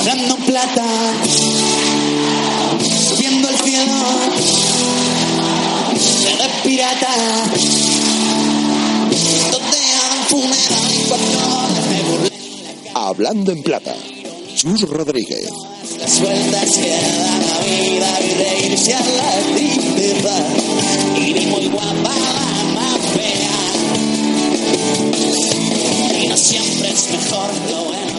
Hablando plata, subiendo el cielo, de pirata. Hablando en plata. Chus Rodríguez. Las vueltas que da la vida y reírse a la tristeza. Y ni muy guapa la más fea. Y no siempre es mejor lo bueno.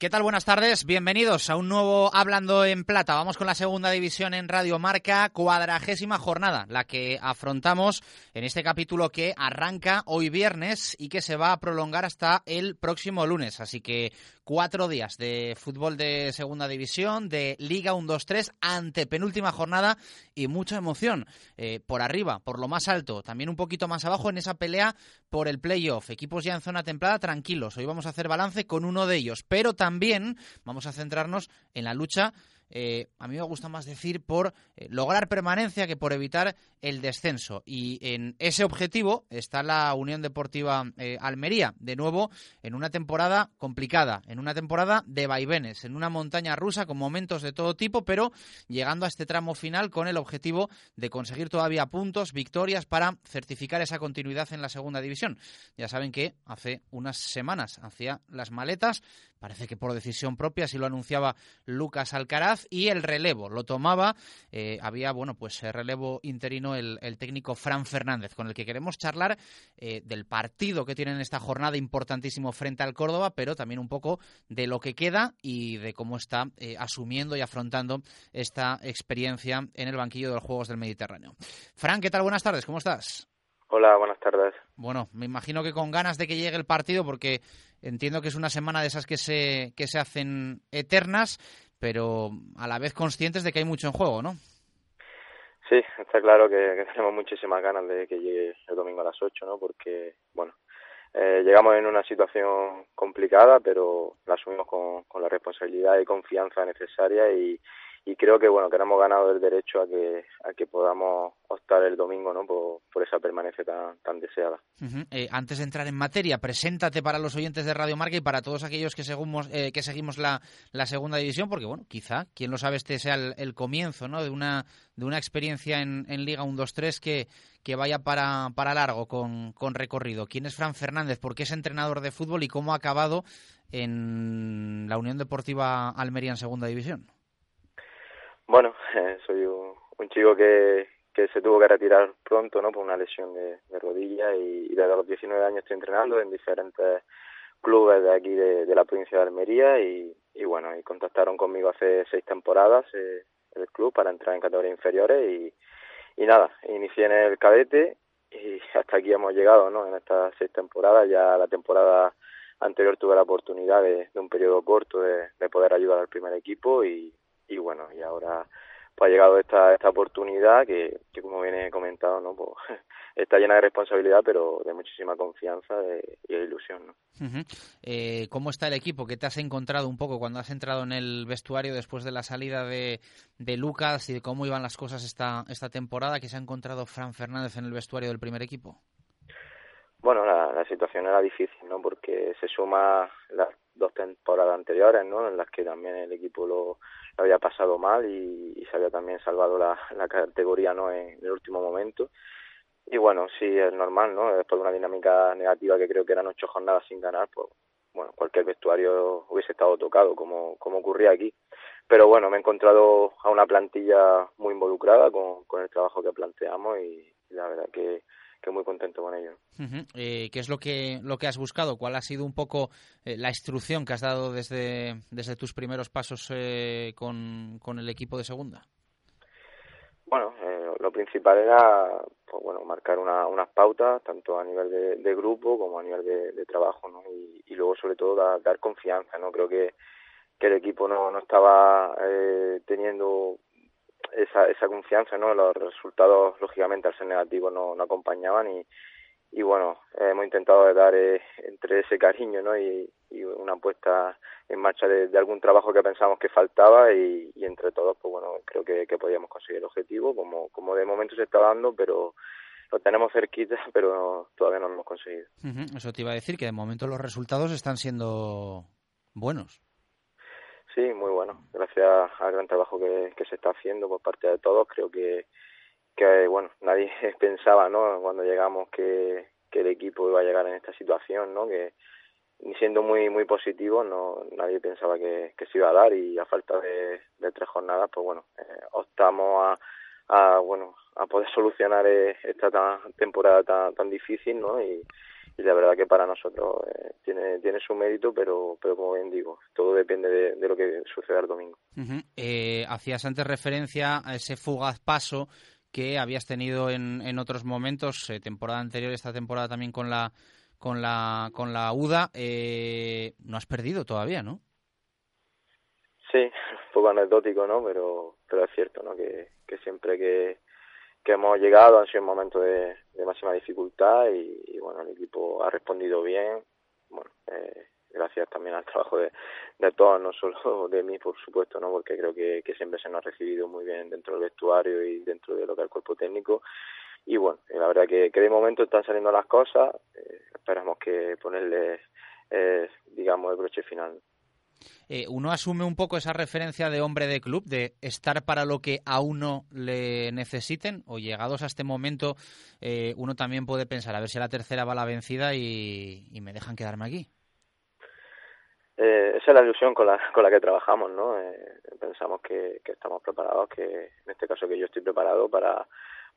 ¿Qué tal? Buenas tardes, bienvenidos a un nuevo Hablando en Plata. Vamos con la segunda división en Radio Marca, cuadragésima jornada, la que afrontamos en este capítulo que arranca hoy viernes y que se va a prolongar hasta el próximo lunes. Así que cuatro días de fútbol de segunda división, de Liga 1-2-3, ante penúltima jornada y mucha emoción. Eh, por arriba, por lo más alto, también un poquito más abajo en esa pelea por el playoff. Equipos ya en zona templada, tranquilos. Hoy vamos a hacer balance con uno de ellos, pero también vamos a centrarnos en la lucha eh, a mí me gusta más decir por eh, lograr permanencia que por evitar el descenso. Y en ese objetivo está la Unión Deportiva eh, Almería, de nuevo en una temporada complicada, en una temporada de vaivenes, en una montaña rusa con momentos de todo tipo, pero llegando a este tramo final con el objetivo de conseguir todavía puntos, victorias para certificar esa continuidad en la segunda división. Ya saben que hace unas semanas hacía las maletas, parece que por decisión propia, así lo anunciaba Lucas Alcaraz, y el relevo lo tomaba, eh, había, bueno, pues eh, relevo interino el, técnico Fran Fernández, con el que queremos charlar eh, del partido que tiene en esta jornada importantísimo frente al Córdoba, pero también un poco de lo que queda y de cómo está asumiendo y afrontando esta experiencia en el banquillo de los Juegos del Mediterráneo. Fran, ¿qué tal? Buenas tardes, ¿cómo estás? Hola, buenas tardes. Bueno, me imagino que con ganas de que llegue el partido, porque entiendo que es una semana de esas que se, que se hacen eternas, pero a la vez conscientes de que hay mucho en juego, ¿no? Sí, está claro que, que tenemos muchísimas ganas de que llegue el domingo a las 8, ¿no? Porque, bueno, eh, llegamos en una situación complicada, pero la asumimos con, con la responsabilidad y confianza necesaria y, y creo que bueno que hemos ganado el derecho a que a que podamos optar el domingo no por, por esa permanencia tan, tan deseada eh, antes de entrar en materia preséntate para los oyentes de Radio Marca y para todos aquellos que seguimos eh, que seguimos la, la segunda división porque bueno quizá quién lo sabe este sea el, el comienzo no de una de una experiencia en, en Liga 1-2-3 que que vaya para, para largo con, con recorrido. ¿Quién es Fran Fernández? ¿Por qué es entrenador de fútbol y cómo ha acabado en la Unión Deportiva Almería en Segunda División? Bueno, eh, soy un, chico que, se tuvo que retirar pronto, ¿no? Por una lesión de, de rodilla y, desde los 19 años estoy entrenando en diferentes clubes de aquí de, de la provincia de Almería y, y, bueno, y contactaron conmigo hace seis temporadas eh, el club para entrar en categorías inferiores y, y nada, inicié en el cadete y hasta aquí hemos llegado, ¿no? En estas seis temporadas, ya la temporada anterior tuve la oportunidad de, de un periodo corto de, de poder ayudar al primer equipo y, y bueno, y ahora pues ha llegado esta esta oportunidad que, que como viene comentado, ¿no? Pues está llena de responsabilidad, pero de muchísima confianza de, y de ilusión, ¿no? Uh -huh. eh, ¿Cómo está el equipo? ¿Qué te has encontrado un poco cuando has entrado en el vestuario después de la salida de, de Lucas y de cómo iban las cosas esta, esta temporada? ¿Qué se ha encontrado Fran Fernández en el vestuario del primer equipo? Bueno, la, la situación era difícil, ¿no? Porque se suma las dos temporadas anteriores, ¿no? En las que también el equipo lo, lo había pasado mal y, y, se había también salvado la, la categoría, ¿no? En, el último momento. Y bueno, sí, es normal, ¿no? Después de una dinámica negativa que creo que eran ocho jornadas sin ganar, pues bueno, cualquier vestuario hubiese estado tocado, como, como ocurría aquí. Pero bueno, me he encontrado a una plantilla muy involucrada con, con el trabajo que planteamos y la verdad que, que muy contento con ello. Uh -huh. eh, ¿Qué es lo que lo que has buscado? ¿Cuál ha sido un poco eh, la instrucción que has dado desde, desde tus primeros pasos eh, con, con el equipo de segunda? Bueno, eh, lo principal era pues bueno marcar una, unas pautas tanto a nivel de, de grupo como a nivel de, de trabajo, ¿no? Y, y, luego sobre todo da, dar confianza, ¿no? Creo que que el equipo no, no estaba eh, teniendo esa, esa confianza, ¿no? Los resultados, lógicamente, al ser negativos no, no acompañaban y, y bueno, hemos intentado dar eh, entre ese cariño, ¿no? Y, una puesta en marcha de, algún trabajo que pensamos que faltaba y, entre todos, pues bueno, creo que podíamos conseguir el objetivo, como, como de momento se está dando, pero lo tenemos cerquita, pero todavía no lo hemos conseguido. Eso te iba a decir, que de momento los resultados están siendo buenos. Sí, muy bueno. Gracias al gran trabajo que, se está haciendo por parte de todos, creo que, que bueno, nadie pensaba, ¿no? Cuando llegamos que, que el equipo iba a llegar en esta situación, ¿no? Que siendo muy muy positivo, no nadie pensaba que, que se iba a dar y a falta de, de tres jornadas, pues bueno, eh, optamos a, bueno a poder solucionar eh, esta temporada tan, tan difícil, ¿no? Y, y la verdad que para nosotros eh, tiene tiene su mérito pero pero como bien digo todo depende de, lo que suceda el domingo. Eh, hacías antes referencia a ese fugaz paso que habías tenido en, en otros momentos eh, temporada anterior esta temporada también con la con la con la UDA no has perdido todavía no sí un poco anecdótico no pero pero es cierto no que, que siempre que que hemos llegado han sido momentos de, de máxima dificultad y, bueno, el equipo ha respondido bien. Bueno, eh, gracias también al trabajo de, de todos, no solo de mí, por supuesto, no porque creo que, siempre se nos ha recibido muy bien dentro del vestuario y dentro de lo que es el cuerpo técnico. Y bueno, la verdad que, que de momento están saliendo las cosas. Eh, esperamos que ponerle, eh, digamos, el broche final. Eh, uno asume un poco esa referencia de hombre de club, de estar para lo que a uno le necesiten, o llegados a este momento, eh, uno también puede pensar, a ver si la tercera va la vencida y, me dejan quedarme aquí. Eh, esa es la ilusión con la, con la que trabajamos, ¿no? pensamos que, que estamos preparados, que en este caso que yo estoy preparado para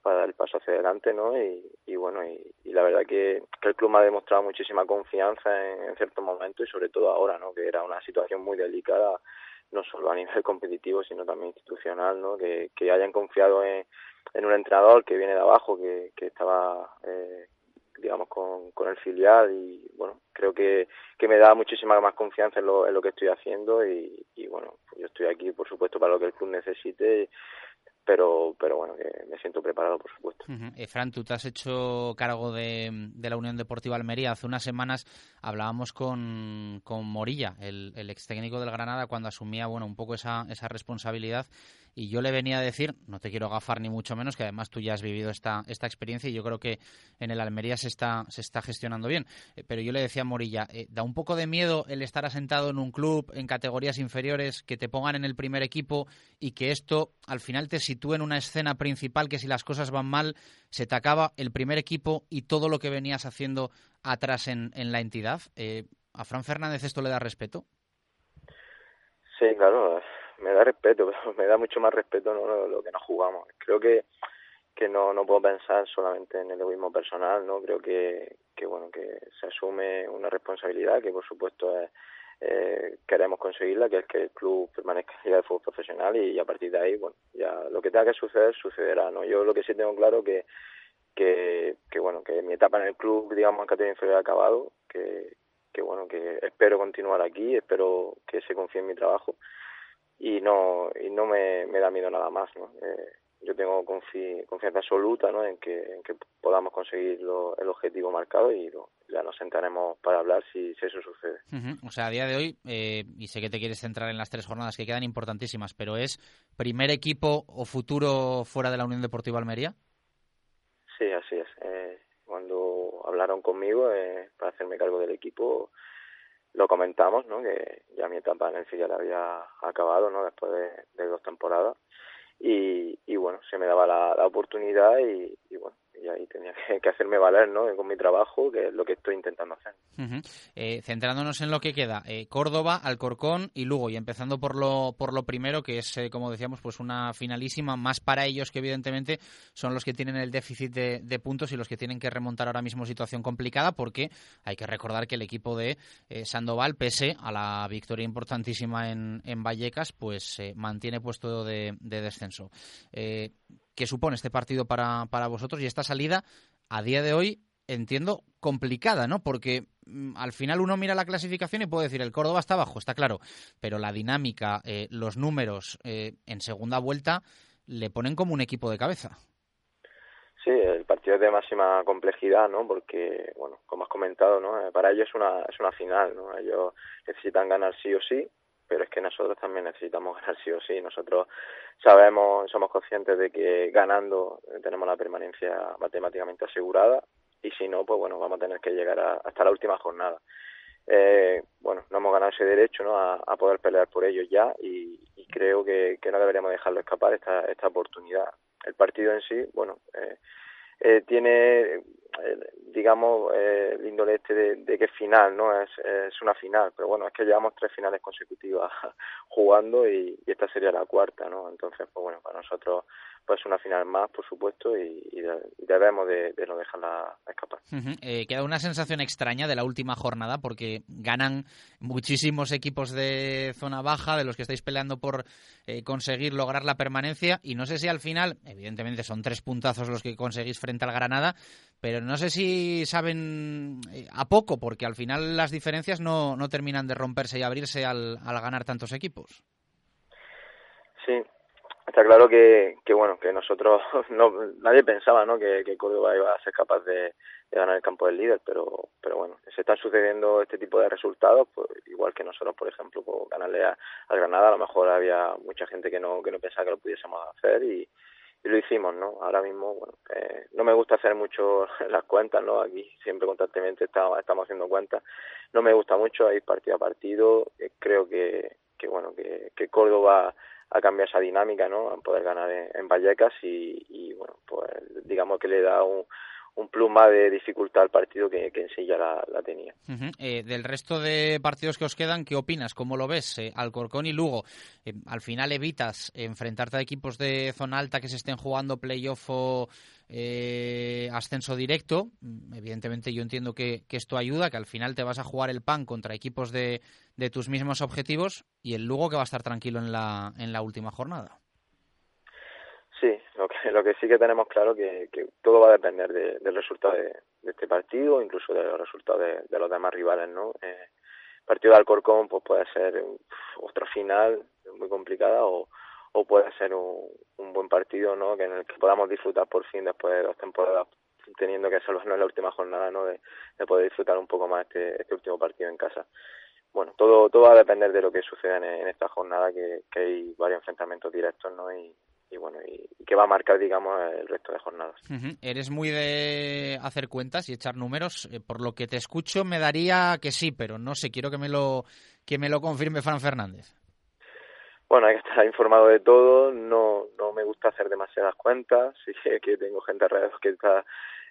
para dar el paso hacia adelante, ¿no? Y, y bueno, y, la verdad que, el club me ha demostrado muchísima confianza en, ciertos momentos y sobre todo ahora, ¿no? Que era una situación muy delicada, no solo a nivel competitivo, sino también institucional, ¿no? Que, hayan confiado en, en un entrenador que viene de abajo, que, que estaba, eh, digamos, con, con el filial y, bueno, creo que, que me da muchísima más confianza en lo, en lo que estoy haciendo y, y bueno, yo estoy aquí, por supuesto, para lo que el club necesite pero pero bueno que me siento preparado por supuesto. Eh, Fran tú te has hecho cargo de, la Unión Deportiva Almería. Hace unas semanas hablábamos con, con Morilla el, el ex técnico del Granada cuando asumía bueno un poco esa esa responsabilidad y yo le venía a decir, no te quiero gafar ni mucho menos, que además tú ya has vivido esta, esta experiencia y yo creo que en el Almería se está, se está gestionando bien. Eh, pero yo le decía a Morilla, eh, da un poco de miedo el estar asentado en un club, en categorías inferiores, que te pongan en el primer equipo y que esto al final te sitúe en una escena principal que si las cosas van mal, se te acaba el primer equipo y todo lo que venías haciendo atrás en, en la entidad. Eh, ¿A Fran Fernández esto le da respeto? Sí, claro me da respeto, me da mucho más respeto ¿no? lo, que nos jugamos. Creo que que no no puedo pensar solamente en el egoísmo personal, ¿no? Creo que que bueno, que se asume una responsabilidad que por supuesto es eh, queremos conseguirla, que es que el club permanezca en de fútbol profesional y, a partir de ahí, bueno, ya lo que tenga que suceder sucederá, ¿no? Yo lo que sí tengo claro que que, que bueno, que mi etapa en el club, digamos, en categoría inferior ha acabado, que, que bueno, que espero continuar aquí, espero que se confíe en mi trabajo y no y no me, da miedo nada más ¿no? Eh, yo tengo confianza absoluta ¿no? en, que, en que podamos conseguir el objetivo marcado y ya nos sentaremos para hablar si, si eso sucede. O sea, a día de hoy, eh, y sé que te quieres centrar en las tres jornadas que quedan importantísimas, pero ¿es primer equipo o futuro fuera de la Unión Deportiva Almería? Sí, así es. Eh, cuando conmigo eh, para hacerme cargo del equipo, lo comentamos, ¿no? Que ya mi etapa en el filial había acabado, ¿no? Después de, dos temporadas. Y, y, bueno, se me daba la, la oportunidad y, bueno, y ahí tenía que, hacerme valer ¿no? con mi trabajo, que es lo que estoy intentando hacer. eh, centrándonos en lo que queda, eh, Córdoba, Alcorcón y Lugo, y empezando por lo, por lo primero, que es, eh, como decíamos, pues una finalísima, más para ellos que evidentemente son los que tienen el déficit de, puntos y los que tienen que remontar ahora mismo situación complicada, porque hay que recordar que el equipo de Sandoval, pese a la victoria importantísima en, en Vallecas, pues mantiene puesto de descenso. ¿Qué supone este partido para, para vosotros y esta salida a día de hoy entiendo complicada, ¿no? Porque mm, al final uno mira la clasificación y puede decir el Córdoba está abajo, está claro, pero la dinámica, eh, los números eh, en segunda vuelta le ponen como un equipo de cabeza. Sí, el partido es de máxima complejidad, ¿no? Porque, bueno, como has comentado, ¿no? Eh, para ellos es una, es una final, ¿no? Ellos necesitan ganar sí o sí pero es que nosotros también necesitamos ganar sí o sí. Nosotros sabemos, somos conscientes de que ganando tenemos la permanencia matemáticamente asegurada y si no, pues bueno, vamos a tener que llegar hasta la última jornada. Eh, bueno, no hemos ganado ese derecho ¿no? a, poder pelear por ellos ya y, creo que, no deberíamos dejarlo escapar esta, esta oportunidad. El partido en sí, bueno, eh, eh, tiene, digamos, eh, el índole este de, que es final, ¿no? Es, es una final, pero bueno, es que llevamos tres finales consecutivas jugando y, esta sería la cuarta, ¿no? Entonces, pues bueno, para nosotros pues una final más, por supuesto, y, debemos de, no dejarla escapar. Eh, queda una sensación extraña de la última jornada porque ganan muchísimos equipos de zona baja, de los que estáis peleando por eh, conseguir lograr la permanencia, y no sé si al final, evidentemente son tres puntazos los que conseguís frente al Granada, pero no sé si saben eh, a poco, porque al final las diferencias no, no terminan de romperse y abrirse al, al ganar tantos equipos. Sí, está claro que, que bueno que nosotros no nadie pensaba no que, que Córdoba iba a ser capaz de, ganar el campo del líder pero pero bueno se están sucediendo este tipo de resultados pues igual que nosotros por ejemplo por ganarle a, al Granada a lo mejor había mucha gente que no que no pensaba que lo pudiésemos hacer y, y lo hicimos no ahora mismo bueno eh, no me gusta hacer mucho las cuentas no aquí siempre constantemente estamos haciendo cuentas. No me gusta mucho ir partido a partido. Eh, creo que que bueno que, que Córdoba a cambiar esa dinámica, ¿no? A poder ganar en, Vallecas y, bueno, pues digamos que le da un, un plus más de dificultad al partido que, en sí ya la, tenía. Eh, del resto de partidos que os quedan, ¿qué opinas? ¿Cómo lo ves? Eh, Alcorcón y Lugo, eh, al final evitas enfrentarte a equipos de zona alta que se estén jugando playoff o eh, ascenso directo. Mm, evidentemente yo entiendo que, esto ayuda, que al final te vas a jugar el pan contra equipos de, de, tus mismos objetivos y el Lugo que va a estar tranquilo en la, en la última jornada. Sí, lo que, lo que sí que tenemos claro que, que todo va a depender del resultado de, este partido, incluso de los resultados de, los demás rivales, ¿no? Eh, partido de Alcorcón pues puede ser otra final muy complicada o, o puede ser un, un buen partido no que en el que podamos disfrutar por fin después de dos temporadas teniendo que salvarnos en la última jornada no de, poder disfrutar un poco más este, este último partido en casa. Bueno todo todo va a depender de lo que suceda en, esta jornada que, que, hay varios enfrentamientos directos no y, y bueno y, que va a marcar digamos el resto de jornadas. Eres muy de hacer cuentas y echar números eh, por lo que te escucho me daría que sí pero no sé quiero que me lo que me lo confirme Fran Fernández. Bueno, hay que estar informado de todo, no, no me gusta hacer demasiadas cuentas, sí que tengo gente alrededor que está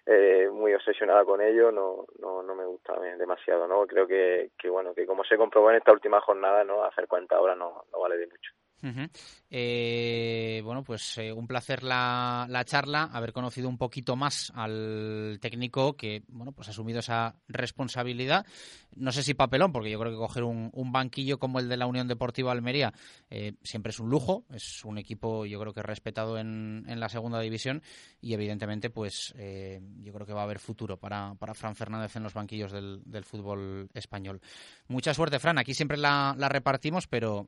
eh, muy obsesionada con ello, no, no, no me gusta demasiado, ¿no? Creo que, que, bueno, que como se comprobó en esta última jornada, ¿no? Hacer cuentas ahora no, no vale de mucho eh, bueno, pues eh, un placer la, la, charla, haber conocido un poquito más al técnico que, bueno, pues ha asumido esa responsabilidad. No sé si papelón, porque yo creo que coger un, banquillo como el de la Unión Deportiva Almería eh, siempre es un lujo. Es un equipo, yo creo que respetado en, la segunda división y, evidentemente, pues yo creo que va a haber futuro para, para Fran Fernández en los banquillos del, del fútbol español. Mucha suerte, Fran. Aquí siempre la, la repartimos, pero,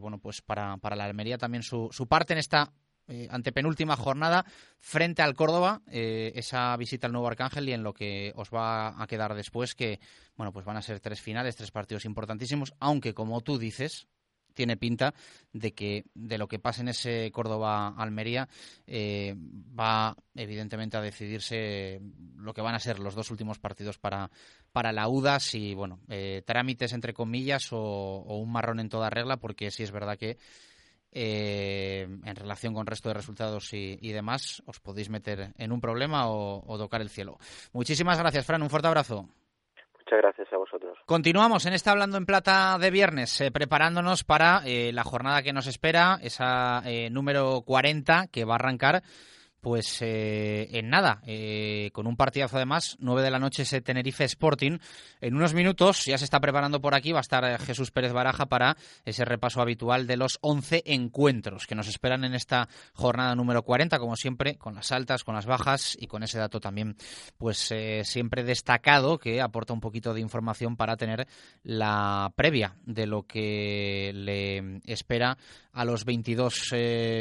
bueno, pues para para, la Almería también su, su parte en esta eh, antepenúltima jornada frente al Córdoba, eh, esa visita al nuevo Arcángel y en lo que os va a quedar después, que bueno, pues van a ser tres finales, tres partidos importantísimos, aunque como tú dices, tiene pinta de que de lo que pase en ese Córdoba-Almería eh, va evidentemente a decidirse lo que van a ser los dos últimos partidos para, para la UDAS y bueno, eh, trámites entre comillas o, un marrón en toda regla porque sí es verdad que eh, en relación con el resto de resultados y, demás os podéis meter en un problema o, o tocar el cielo. Muchísimas gracias, Fran. Un fuerte abrazo. Muchas gracias. Continuamos en esta Hablando en Plata de viernes, eh, preparándonos para eh, la jornada que nos espera, esa eh, número 40 que va a arrancar pues eh, en nada, eh, con un partidazo además, 9 de la noche ese Tenerife Sporting. En unos minutos, ya se está preparando por aquí, va a estar eh, Jesús Pérez Baraja para ese repaso habitual de los 11 encuentros que nos esperan en esta jornada número 40, como siempre, con las altas, con las bajas y con ese dato también, pues siempre destacado que aporta un poquito de información para tener la previa de lo que le espera a los 22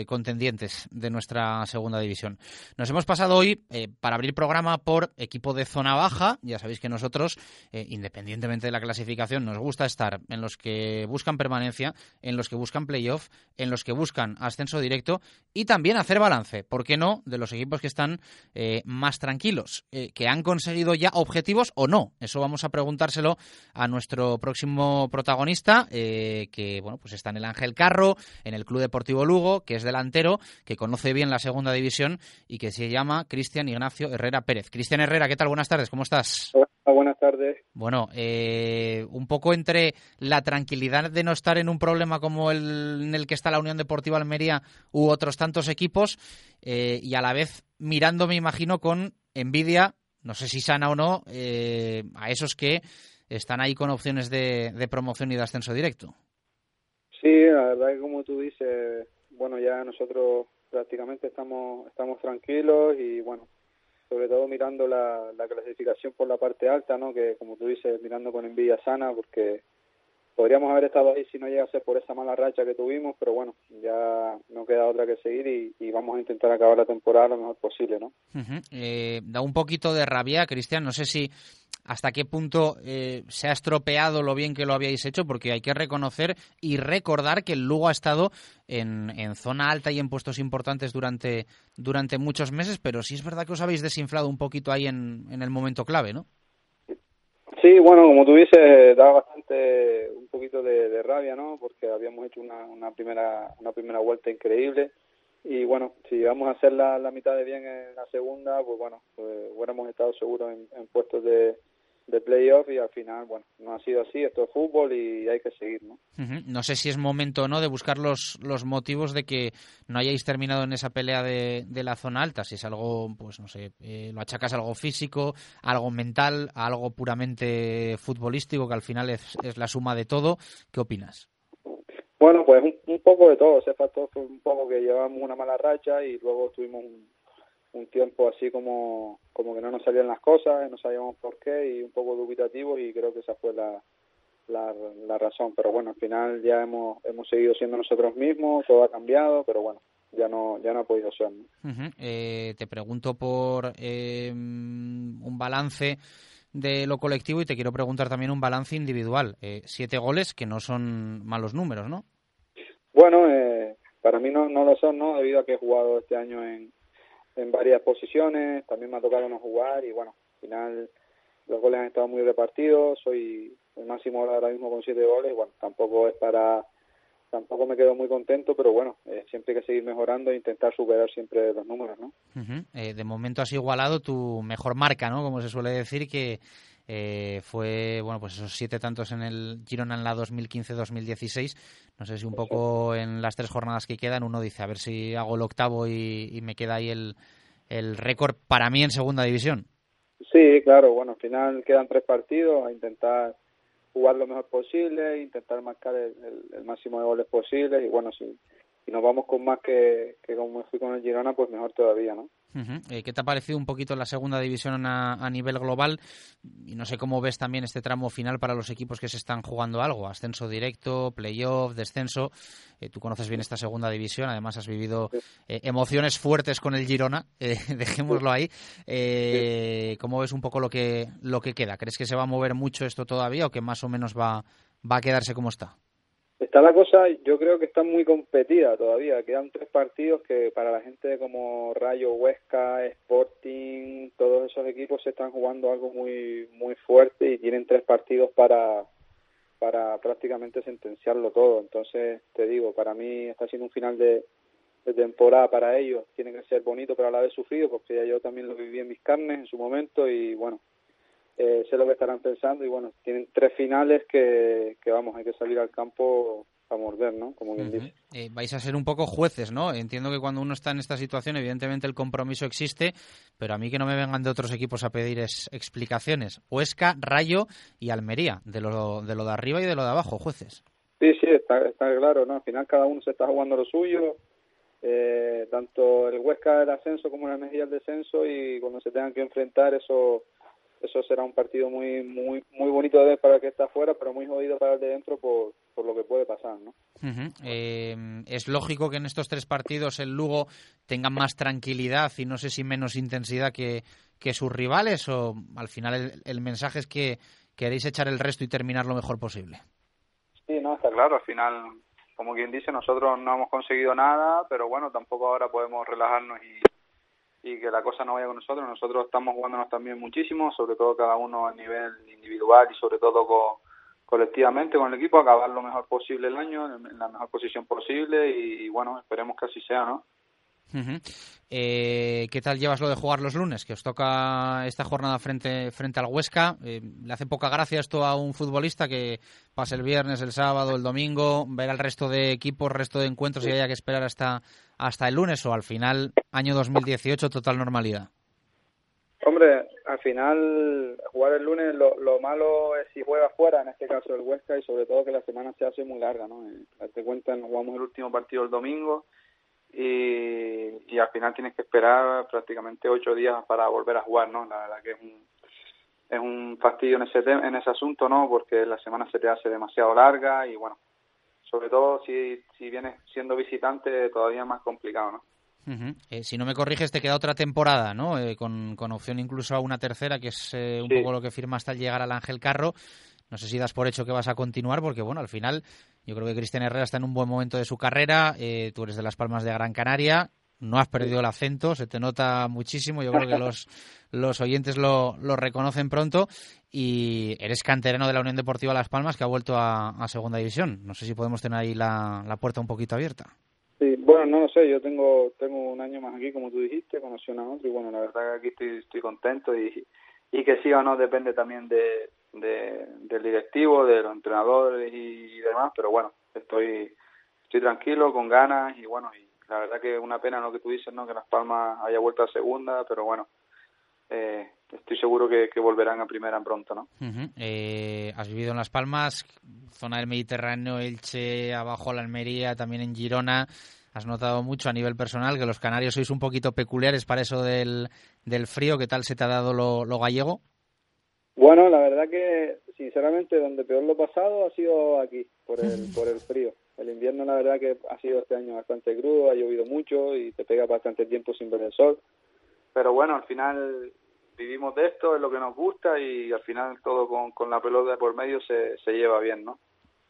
contendientes de nuestra segunda división. Nos hemos pasado hoy, eh, para abrir programa, por equipo de zona baja. Ya sabéis que nosotros, eh, independientemente de la clasificación, nos gusta estar en los que buscan permanencia, en los que buscan playoff, en los que buscan ascenso directo y también hacer balance, ¿por qué no?, de los equipos que están eh, más tranquilos, que han conseguido ya objetivos o no. Eso vamos a preguntárselo a nuestro próximo protagonista, que bueno, pues está en el Ángel Carro, en el Club Deportivo Lugo, que es delantero, que conoce bien la segunda división y que se llama Cristian Ignacio Herrera Pérez. Cristian Herrera, ¿qué tal? Buenas tardes, ¿cómo estás? Hola, buenas tardes. Bueno, eh, un poco entre la tranquilidad de no estar en un problema como el en el que está la Unión Deportiva Almería u otros tantos equipos eh, y a la vez mirando, me imagino, con envidia, no sé si sana o no, eh, a esos que están ahí con opciones de, de promoción y de ascenso directo. Sí, la verdad que como tú dices, bueno, ya nosotros prácticamente estamos estamos tranquilos y bueno, sobre todo mirando la, la clasificación por la parte alta, ¿no? Que como tú dices, mirando con envidia sana porque podríamos haber estado ahí si no llega a ser por esa mala racha que tuvimos, pero bueno, ya no queda otra que seguir y, vamos a intentar acabar la temporada lo mejor posible, ¿no? eh, da un poquito de rabia, Cristian, no sé si hasta qué punto eh, se ha estropeado lo bien que lo habíais hecho, porque hay que reconocer y recordar que el Lugo ha estado en, en zona alta y en puestos importantes durante, durante muchos meses, pero sí es verdad que os habéis desinflado un poquito ahí en, en el momento clave, ¿no? Sí, bueno, como tú dices, da bastante un poquito de, rabia, ¿no? Porque habíamos hecho una, una primera una primera vuelta increíble y bueno, si vamos a hacer la, la mitad de bien en la segunda, pues bueno, pues hubiéramos estado seguros en puestos de, de playoff y al final, bueno, no ha sido así, esto es fútbol y hay que seguir, ¿no? No sé si es momento no de buscar los, los motivos de que no hayáis terminado en esa pelea de, de la zona alta, si es algo, pues no sé, eh, lo achacas a algo físico, algo mental, algo puramente futbolístico, que al final es, es la suma de todo, ¿qué opinas? Bueno, pues un, un poco de todo, ese factor fue un poco que llevamos una mala racha y luego tuvimos un, un tiempo así como, como que no nos salían las cosas, no sabíamos por qué y un poco dubitativo y creo que esa fue la, la, razón. Pero bueno, al final ya hemos, hemos seguido siendo nosotros mismos, todo ha cambiado, pero bueno, ya no, ya no ha podido ser. Eh, te pregunto por eh, un balance de lo colectivo y te quiero preguntar también un balance individual. Eh, siete goles que no son malos números, ¿no? Bueno, para mí no, no lo son, ¿no? Debido a que he jugado este año en, en varias posiciones, también me ha tocado no jugar y bueno, al final los goles han estado muy repartidos, soy el máximo ahora mismo con siete goles, bueno, tampoco es para, tampoco me quedo muy contento, pero bueno, eh, siempre hay que seguir mejorando e intentar superar siempre los números, ¿no? eh, de momento has igualado tu mejor marca, ¿no? Como se suele decir, que eh, fue, bueno, pues esos siete tantos en el Girona en la 2015-2016. No sé si un poco en las tres jornadas que quedan uno dice, a ver si hago el octavo y, me queda ahí el, el récord para mí en segunda división. Sí, claro, bueno, al final quedan tres partidos a intentar jugar lo mejor posible, intentar marcar el, el, máximo de goles posibles y bueno, si, si nos vamos con más que, que como fui con el Girona, pues mejor todavía, ¿no? Eh, ¿Qué te ha parecido un poquito la segunda división a, nivel global? Y no sé cómo ves también este tramo final para los equipos que se están jugando algo, ascenso directo, playoff, descenso. Eh, tú conoces bien esta segunda división, además has vivido eh, emociones fuertes con el Girona, dejémoslo ahí. ¿Cómo ves un poco lo que, lo que queda? ¿Crees que se va a mover mucho esto todavía o que más o menos va, va a quedarse como está? Está la cosa, yo creo que está muy competida todavía. Quedan tres partidos que para la gente como Rayo, Huesca, Sporting, todos esos equipos se están jugando algo muy muy fuerte y tienen tres partidos para para prácticamente sentenciarlo todo. Entonces, te digo, para mí está siendo un final de, de temporada para ellos. Tiene que ser bonito, pero a la vez sufrido, porque ya yo también lo viví en mis carnes en su momento y bueno, eh, sé lo que estarán pensando y bueno, tienen tres finales que, que vamos, hay que salir al campo a morder, ¿no? Como bien dice. Eh, vais a ser un poco jueces, ¿no? Entiendo que cuando uno está en esta situación, evidentemente el compromiso existe, pero a mí que no me vengan de otros equipos a pedir es, explicaciones. Huesca, Rayo y Almería, de lo, de lo de arriba y de lo de abajo, jueces. Sí, sí, está, está claro, ¿no? Al final cada uno se está jugando lo suyo, eh, tanto el Huesca del ascenso como la Mejía del descenso y cuando se tengan que enfrentar eso eso será un partido muy muy muy bonito de ver para el que está afuera, pero muy jodido para el de dentro por, por lo que puede pasar, ¿no? Eh, es lógico que en estos tres partidos el Lugo tenga más tranquilidad y no sé si menos intensidad que, que sus rivales o al final el, mensaje es que queréis echar el resto y terminar lo mejor posible. Sí, no, está claro, al final, como quien dice, nosotros no hemos conseguido nada, pero bueno, tampoco ahora podemos relajarnos y, y que la cosa no vaya con nosotros. Nosotros estamos jugándonos también muchísimo, sobre todo cada uno a nivel individual y sobre todo colectivamente con el equipo, acabar lo mejor posible el año, en la mejor posición posible y, bueno, esperemos que así sea, ¿no? Eh, ¿Qué tal llevas lo de jugar los lunes? Que os toca esta jornada frente, frente al Huesca. Eh, ¿Le hace poca gracia esto a un futbolista que pase el viernes, el sábado, el domingo, ver al resto de equipos, resto de encuentros y haya que esperar hasta, hasta el lunes o al final, año 2018, total normalidad? Hombre, al final jugar el lunes lo, lo, malo es si juega fuera, en este caso el Huesca, y sobre todo que la semana se hace muy larga, ¿no? Eh, date cuenta, nos jugamos el último partido el domingo y, y al final tienes que esperar prácticamente ocho días para volver a jugar, ¿no? La verdad que es un, es un fastidio en ese, en ese asunto, ¿no? Porque la semana se te hace demasiado larga y bueno, sobre todo si, si vienes siendo visitante todavía más complicado, ¿no? Eh, si no me corriges, te queda otra temporada, ¿no? Eh, con, con, opción incluso a una tercera, que es eh, un poco lo que firma hasta llegar al Ángel Carro. No sé si das por hecho que vas a continuar, porque bueno, al final yo creo que Cristian Herrera está en un buen momento de su carrera. tú eres de Las Palmas de Gran Canaria, no has perdido el acento, se te nota muchísimo. Yo creo que los, los oyentes lo, lo reconocen pronto. Y eres canterano de la Unión Deportiva Las Palmas, que ha vuelto a, a Segunda División. No sé si podemos tener ahí la, la puerta un poquito abierta. Sí, bueno, no lo sé, yo tengo tengo un año más aquí, como tú dijiste, conocí a y bueno, la verdad que aquí estoy, estoy contento y, y que sí o no depende también de, de, del directivo, de los entrenadores y, demás, pero bueno, estoy estoy tranquilo, con ganas y bueno, y la verdad que una pena lo que tú dices, ¿no? Que Las Palmas haya vuelto a segunda, pero bueno, eh, estoy seguro que, que, volverán a primera pronto, ¿no? eh, has vivido en Las Palmas, zona del Mediterráneo, Elche, abajo la Almería, también en Girona. Has notado mucho a nivel personal que los canarios sois un poquito peculiares para eso del, del frío. ¿Qué tal se te ha dado lo, lo gallego? Bueno, la verdad que sinceramente donde peor lo he pasado ha sido aquí, por el, por el frío. El invierno la verdad que ha sido este año bastante crudo, ha llovido mucho y te pega bastante tiempo sin ver el sol. Pero bueno, al final vivimos de esto, es lo que nos gusta y al final todo con, con la pelota por medio se, se lleva bien, ¿no?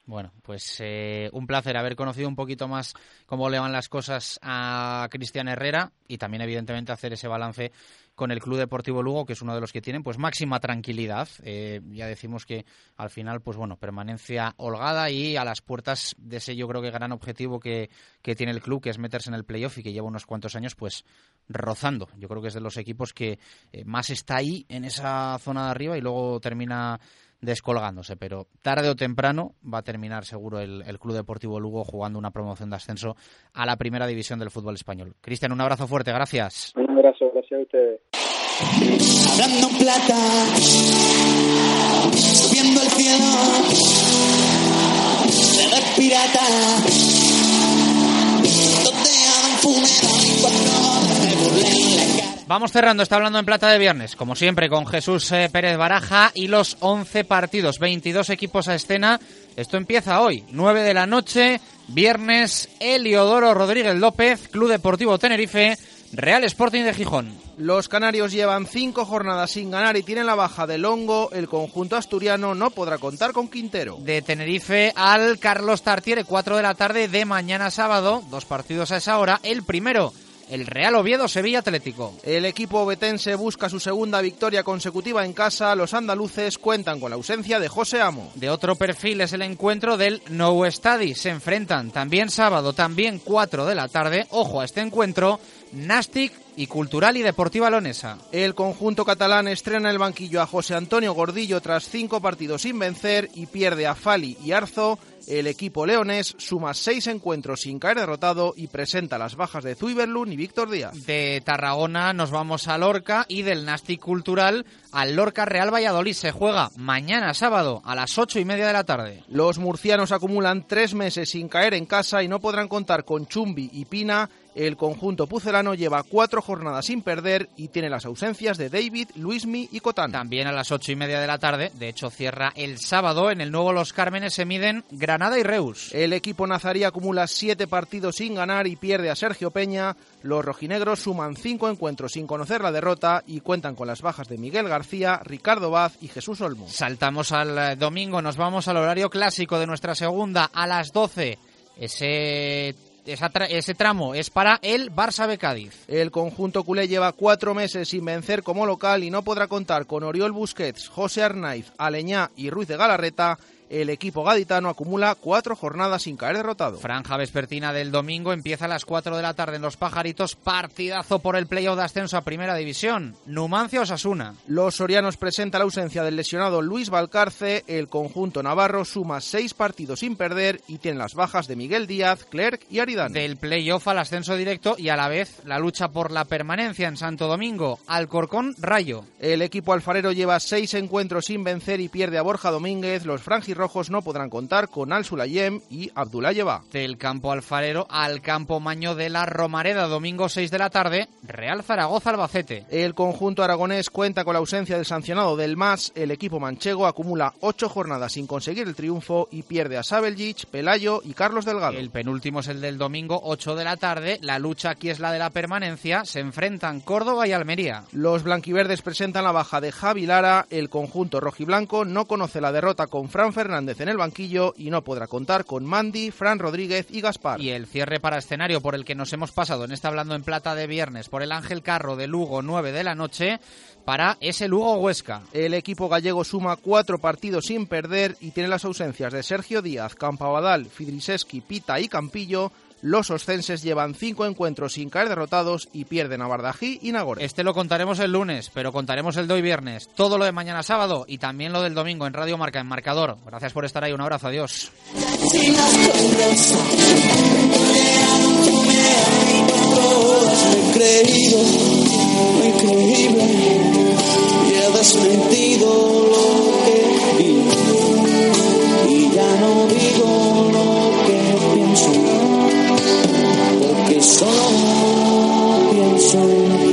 Bueno, pues eh, un placer haber conocido un poquito más cómo le van las cosas a Cristian Herrera y también evidentemente hacer ese balance con el Club Deportivo Lugo, que es uno de los que tienen pues máxima tranquilidad. Eh, ya decimos que al final, pues bueno, permanencia holgada y a las puertas de ese yo creo que gran objetivo que, que tiene el club, que es meterse en el playoff y que lleva unos cuantos años pues rozando. Yo creo que es de los equipos que eh, más está ahí en esa zona de arriba y luego termina descolgándose, pero tarde o temprano va a terminar seguro el, el, Club Deportivo Lugo jugando una promoción de ascenso a la primera división del fútbol español. Cristian, un abrazo fuerte, gracias. Un abrazo, gracias a ustedes. Hablando plata, subiendo el cielo, de pirata, donde un cuando me burlen la cara. Vamos cerrando, está hablando en plata de viernes, como siempre, con Jesús eh, Pérez Baraja y los 11 partidos, 22 equipos a escena. Esto empieza hoy, 9 de la noche, viernes, Eliodoro Rodríguez López, Club Deportivo Tenerife, Real Sporting de Gijón. Los canarios llevan cinco jornadas sin ganar y tienen la baja de Longo. El conjunto asturiano no podrá contar con Quintero. De Tenerife al Carlos Tartiere, 4 de la tarde de mañana sábado, dos partidos a esa hora. El primero el Real Oviedo Sevilla Atlético. El equipo betense busca su segunda victoria consecutiva en casa. Los andaluces cuentan con la ausencia de José Amo. De otro perfil es el encuentro del Nou Stadi. Se enfrentan también sábado, también 4 de la tarde. Ojo a este encuentro. Nastic y Cultural y Deportiva Lonesa. El conjunto catalán estrena el banquillo a José Antonio Gordillo tras cinco partidos sin vencer y pierde a Fali y Arzo. El equipo leonés suma seis encuentros sin caer derrotado y presenta las bajas de Zuiberlun y Víctor Díaz. De Tarragona nos vamos a Lorca y del Nastic Cultural al Lorca Real Valladolid. Se juega mañana sábado a las ocho y media de la tarde. Los murcianos acumulan tres meses sin caer en casa y no podrán contar con Chumbi y Pina El conjunto pucelano lleva cuatro jornadas sin perder y tiene las ausencias de David, Luismi y Cotán. También a las ocho y media de la tarde, de hecho cierra el sábado, en el nuevo Los Cármenes se miden Granada y Reus. El equipo nazarí acumula siete partidos sin ganar y pierde a Sergio Peña. Los rojinegros suman cinco encuentros sin conocer la derrota y cuentan con las bajas de Miguel García, Ricardo Vaz y Jesús Olmo. Saltamos al eh, domingo, nos vamos al horario clásico de nuestra segunda a las 12. Ese ese tramo es para el Barça de Cádiz. El conjunto culé lleva cuatro meses sin vencer como local y no podrá contar con Oriol Busquets, José Arnaiz, Aleñá y Ruiz de Galarreta el equipo gaditano acumula cuatro jornadas sin caer derrotado. Franja vespertina del domingo empieza a las 4 de la tarde en Los Pajaritos. Partidazo por el playoff de ascenso a Primera División. Numancia Osasuna. Los sorianos presentan la ausencia del lesionado Luis Valcarce. El conjunto navarro suma seis partidos sin perder y tiene las bajas de Miguel Díaz, Clerc y Aridán. Del playoff al ascenso directo y a la vez la lucha por la permanencia en Santo Domingo. Alcorcón Rayo. El equipo alfarero lleva seis encuentros sin vencer y pierde a Borja Domínguez. Los rojos no podrán contar con Al Sulayem y Abdullah Del campo alfarero al campo Maño de la Romareda, domingo 6 de la tarde, Real Zaragoza Albacete. El conjunto aragonés cuenta con la ausencia del sancionado del MAS. El equipo manchego acumula ocho jornadas sin conseguir el triunfo y pierde a Sabeljic, Pelayo y Carlos Delgado. El penúltimo es el del domingo 8 de la tarde. La lucha aquí es la de la permanencia. Se enfrentan Córdoba y Almería. Los blanquiverdes presentan la baja de Javi Lara. El conjunto rojiblanco no conoce la derrota con Fran Fernández en el banquillo y no podrá contar con Mandy, Fran Rodríguez y Gaspar. Y el cierre para escenario por el que nos hemos pasado en este Hablando en Plata de viernes por el Ángel Carro de Lugo 9 de la noche para ese Lugo Huesca. El equipo gallego suma cuatro partidos sin perder y tiene las ausencias de Sergio Díaz, Campabadal, Fidriseski, Pita y Campillo los oscenses llevan cinco encuentros sin caer derrotados y pierden a Bardají y Nagore. Este lo contaremos el lunes, pero contaremos el de hoy viernes, todo lo de mañana sábado y también lo del domingo en Radio Marca, en Marcador. Gracias por estar ahí, un abrazo, adiós solo pienso en